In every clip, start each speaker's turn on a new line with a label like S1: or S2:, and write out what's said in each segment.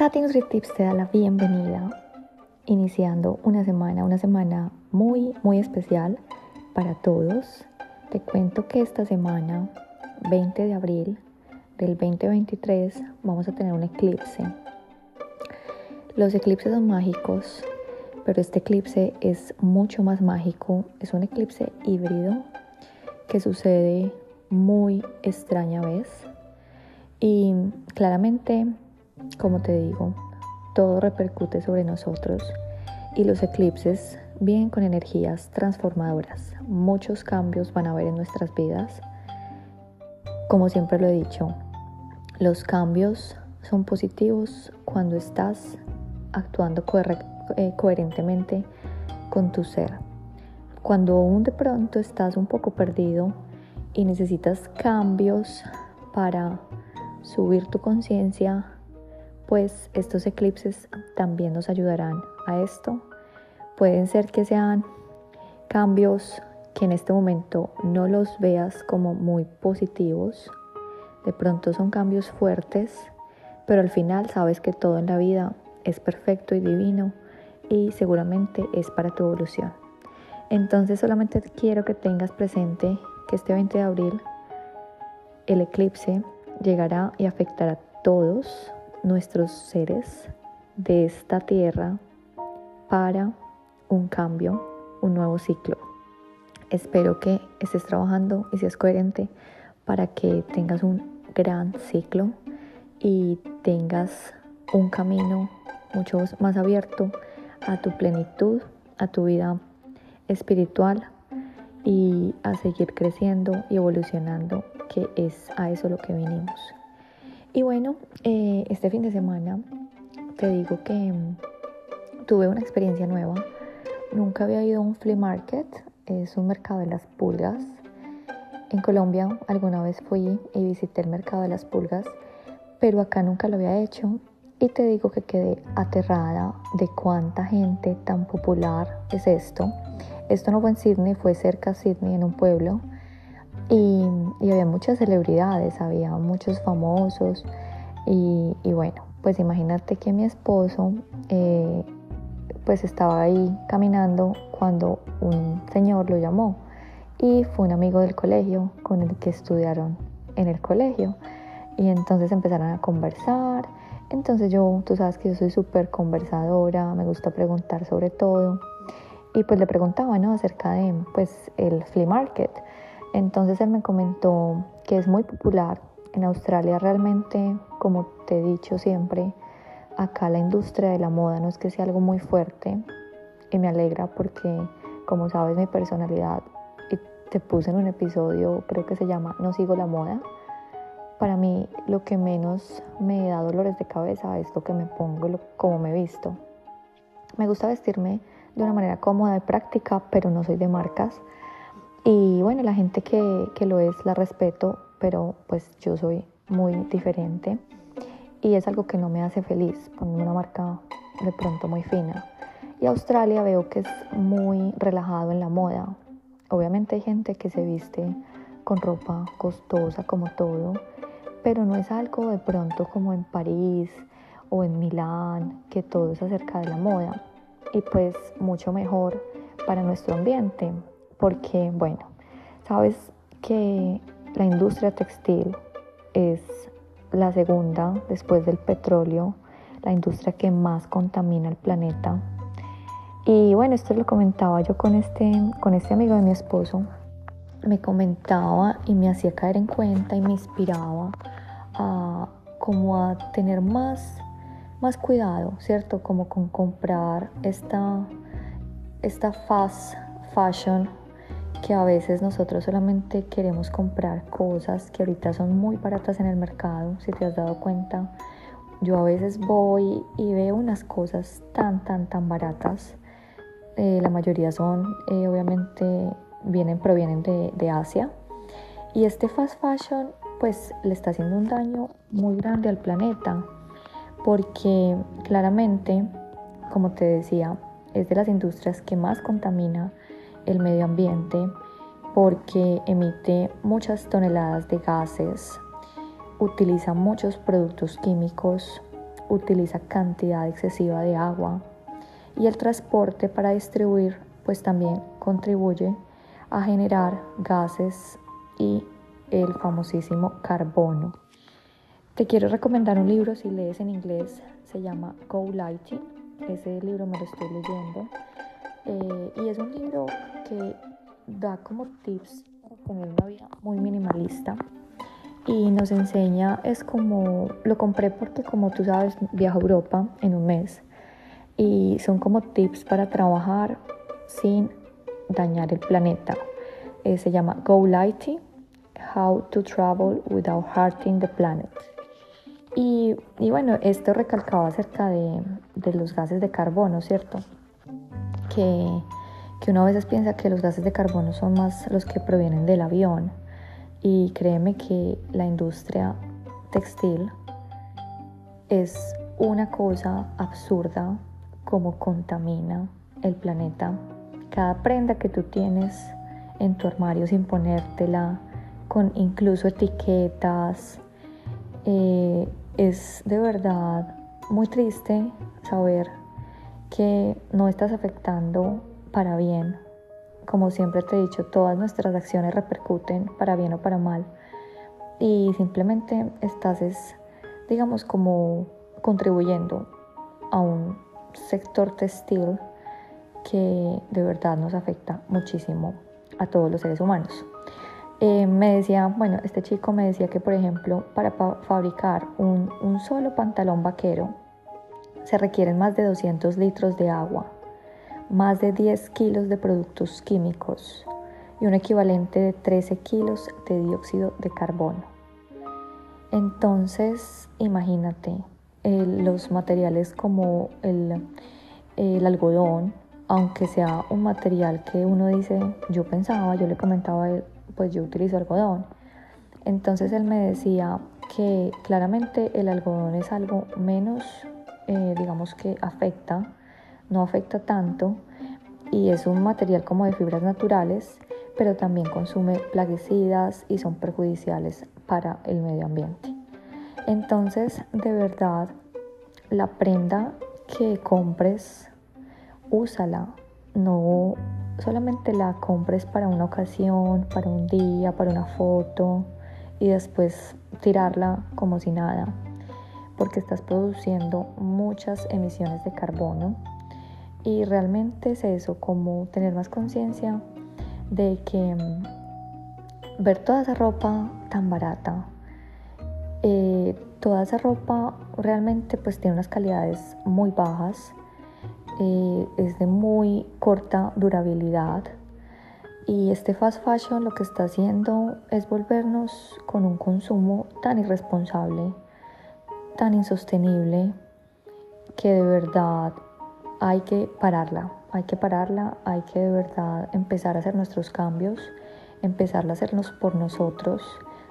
S1: Tati Tips te da la bienvenida iniciando una semana, una semana muy, muy especial para todos. Te cuento que esta semana, 20 de abril del 2023, vamos a tener un eclipse. Los eclipses son mágicos, pero este eclipse es mucho más mágico. Es un eclipse híbrido que sucede muy extraña vez. Y claramente como te digo, todo repercute sobre nosotros y los eclipses vienen con energías transformadoras. Muchos cambios van a haber en nuestras vidas. Como siempre lo he dicho, los cambios son positivos cuando estás actuando eh, coherentemente con tu ser. Cuando aún de pronto estás un poco perdido y necesitas cambios para subir tu conciencia, pues estos eclipses también nos ayudarán a esto. Pueden ser que sean cambios que en este momento no los veas como muy positivos. De pronto son cambios fuertes, pero al final sabes que todo en la vida es perfecto y divino y seguramente es para tu evolución. Entonces solamente quiero que tengas presente que este 20 de abril el eclipse llegará y afectará a todos nuestros seres de esta tierra para un cambio, un nuevo ciclo. Espero que estés trabajando y seas coherente para que tengas un gran ciclo y tengas un camino mucho más abierto a tu plenitud, a tu vida espiritual y a seguir creciendo y evolucionando, que es a eso lo que vinimos. Y bueno, eh, este fin de semana te digo que mm, tuve una experiencia nueva. Nunca había ido a un flea market, es un mercado de las pulgas. En Colombia alguna vez fui y visité el mercado de las pulgas, pero acá nunca lo había hecho. Y te digo que quedé aterrada de cuánta gente tan popular es esto. Esto no fue en Sydney, fue cerca de Sydney, en un pueblo. Y, había muchas celebridades, había muchos famosos. Y, bueno, pues imagínate que mi esposo eh, pues estaba ahí caminando cuando un señor lo llamó y fue un amigo del colegio con el que estudiaron en el colegio. Y entonces empezaron a conversar. Entonces yo tú sabes que yo soy súper conversadora me gusta preguntar sobre todo. Y pues le preguntaba no acerca de pues el flea market entonces él me comentó que es muy popular en Australia realmente, como te he dicho siempre, acá la industria de la moda no es que sea algo muy fuerte y me alegra porque como sabes mi personalidad y te puse en un episodio creo que se llama No sigo la moda. Para mí lo que menos me da dolores de cabeza es lo que me pongo, lo, cómo me visto. Me gusta vestirme de una manera cómoda y práctica, pero no soy de marcas. Y bueno, la gente que, que lo es la respeto, pero pues yo soy muy diferente y es algo que no me hace feliz ponerme una marca de pronto muy fina. Y Australia veo que es muy relajado en la moda. Obviamente hay gente que se viste con ropa costosa como todo, pero no es algo de pronto como en París o en Milán, que todo es acerca de la moda. Y pues mucho mejor para nuestro ambiente porque, bueno, sabes que la industria textil es la segunda después del petróleo, la industria que más contamina el planeta. Y bueno, esto lo comentaba yo con este, con este amigo de mi esposo. Me comentaba y me hacía caer en cuenta y me inspiraba a como a tener más, más cuidado, ¿cierto? Como con comprar esta, esta fast fashion que a veces nosotros solamente queremos comprar cosas que ahorita son muy baratas en el mercado, si te has dado cuenta. Yo a veces voy y veo unas cosas tan, tan, tan baratas. Eh, la mayoría son, eh, obviamente, vienen, provienen de, de Asia. Y este fast fashion, pues, le está haciendo un daño muy grande al planeta. Porque claramente, como te decía, es de las industrias que más contamina el medio ambiente porque emite muchas toneladas de gases, utiliza muchos productos químicos utiliza cantidad excesiva de agua y el transporte para distribuir pues también contribuye a generar gases y el famosísimo carbono. Te quiero recomendar un libro si lees en inglés, se llama Go Lighting, ese libro me lo estoy leyendo eh, y es un libro que da como tips para tener una vida muy minimalista y nos enseña, es como, lo compré porque como tú sabes, viajo a Europa en un mes y son como tips para trabajar sin dañar el planeta. Eh, se llama Go Lighty, How to Travel Without Hurting the Planet. Y, y bueno, esto recalcaba acerca de, de, los gases de carbono, ¿cierto? Que, que uno a veces piensa que los gases de carbono son más los que provienen del avión y créeme que la industria textil es una cosa absurda como contamina el planeta. Cada prenda que tú tienes en tu armario sin ponértela, con incluso etiquetas, eh, es de verdad muy triste saber que no estás afectando para bien como siempre te he dicho, todas nuestras acciones repercuten para bien o para mal. Y simplemente estás, digamos, como contribuyendo a un sector textil que de verdad nos afecta muchísimo a todos los seres humanos. Eh, me decía, bueno, este chico me decía que, por ejemplo, para fabricar un, un solo pantalón vaquero se requieren más de 200 litros de agua más de 10 kilos de productos químicos y un equivalente de 13 kilos de dióxido de carbono. Entonces, imagínate, los materiales como el, el algodón, aunque sea un material que uno dice, yo pensaba, yo le comentaba, pues yo utilizo algodón. Entonces él me decía que claramente el algodón es algo menos, eh, digamos que afecta no afecta tanto y es un material como de fibras naturales, pero también consume plaguicidas y son perjudiciales para el medio ambiente. Entonces, de verdad, la prenda que compres, úsala, no solamente la compres para una ocasión, para un día, para una foto y después tirarla como si nada, porque estás produciendo muchas emisiones de carbono y realmente es eso, como tener más conciencia de que mm, ver toda esa ropa tan barata, eh, toda esa ropa realmente pues tiene unas calidades muy bajas, eh, es de muy corta durabilidad y este fast fashion lo que está haciendo es volvernos con un consumo tan irresponsable, tan insostenible, que de verdad hay que pararla, hay que pararla, hay que de verdad empezar a hacer nuestros cambios, empezar a hacernos por nosotros.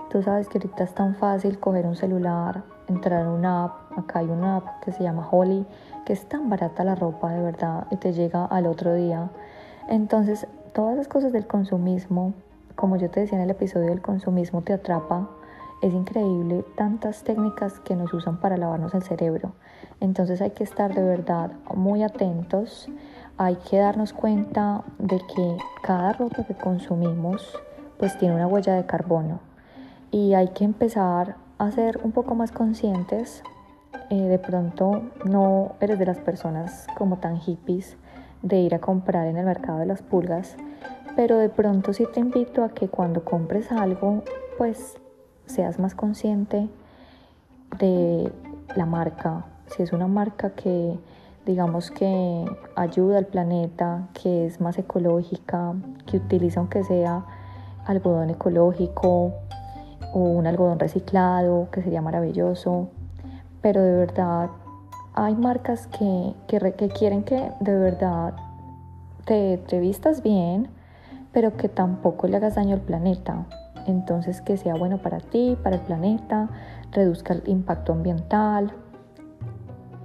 S1: Tú sabes que ahorita es tan fácil coger un celular, entrar en una app, acá hay una app que se llama Holly, que es tan barata la ropa de verdad y te llega al otro día. Entonces, todas las cosas del consumismo, como yo te decía en el episodio del consumismo, te atrapa. Es increíble tantas técnicas que nos usan para lavarnos el cerebro. Entonces hay que estar de verdad muy atentos, hay que darnos cuenta de que cada ropa que consumimos pues tiene una huella de carbono y hay que empezar a ser un poco más conscientes. Eh, de pronto no eres de las personas como tan hippies de ir a comprar en el mercado de las pulgas, pero de pronto sí te invito a que cuando compres algo pues seas más consciente de la marca, si es una marca que digamos que ayuda al planeta, que es más ecológica, que utiliza aunque sea algodón ecológico o un algodón reciclado, que sería maravilloso. Pero de verdad hay marcas que, que, quieren que de verdad te, te vistas bien, pero que tampoco le hagas daño al planeta. Entonces que sea bueno para ti, para el planeta, reduzca el impacto ambiental,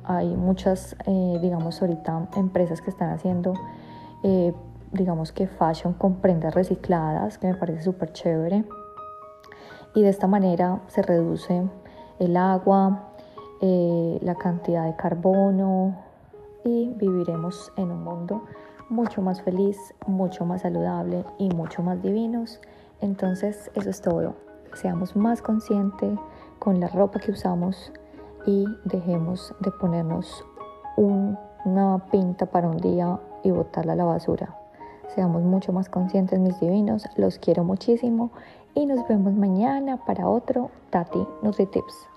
S1: hay muchas, eh, digamos, ahorita empresas que están haciendo, eh, digamos que fashion con prendas recicladas, que me parece súper chévere. Y de esta manera se reduce el agua, eh, la cantidad de carbono y viviremos en un mundo mucho más feliz, mucho más saludable y mucho más divinos. Entonces eso es todo. Seamos más conscientes con la ropa que usamos y dejemos de ponernos una pinta para un día y botarla a la basura. Seamos mucho más conscientes, mis divinos. Los quiero muchísimo y nos vemos mañana para otro Tati Nutri Tips.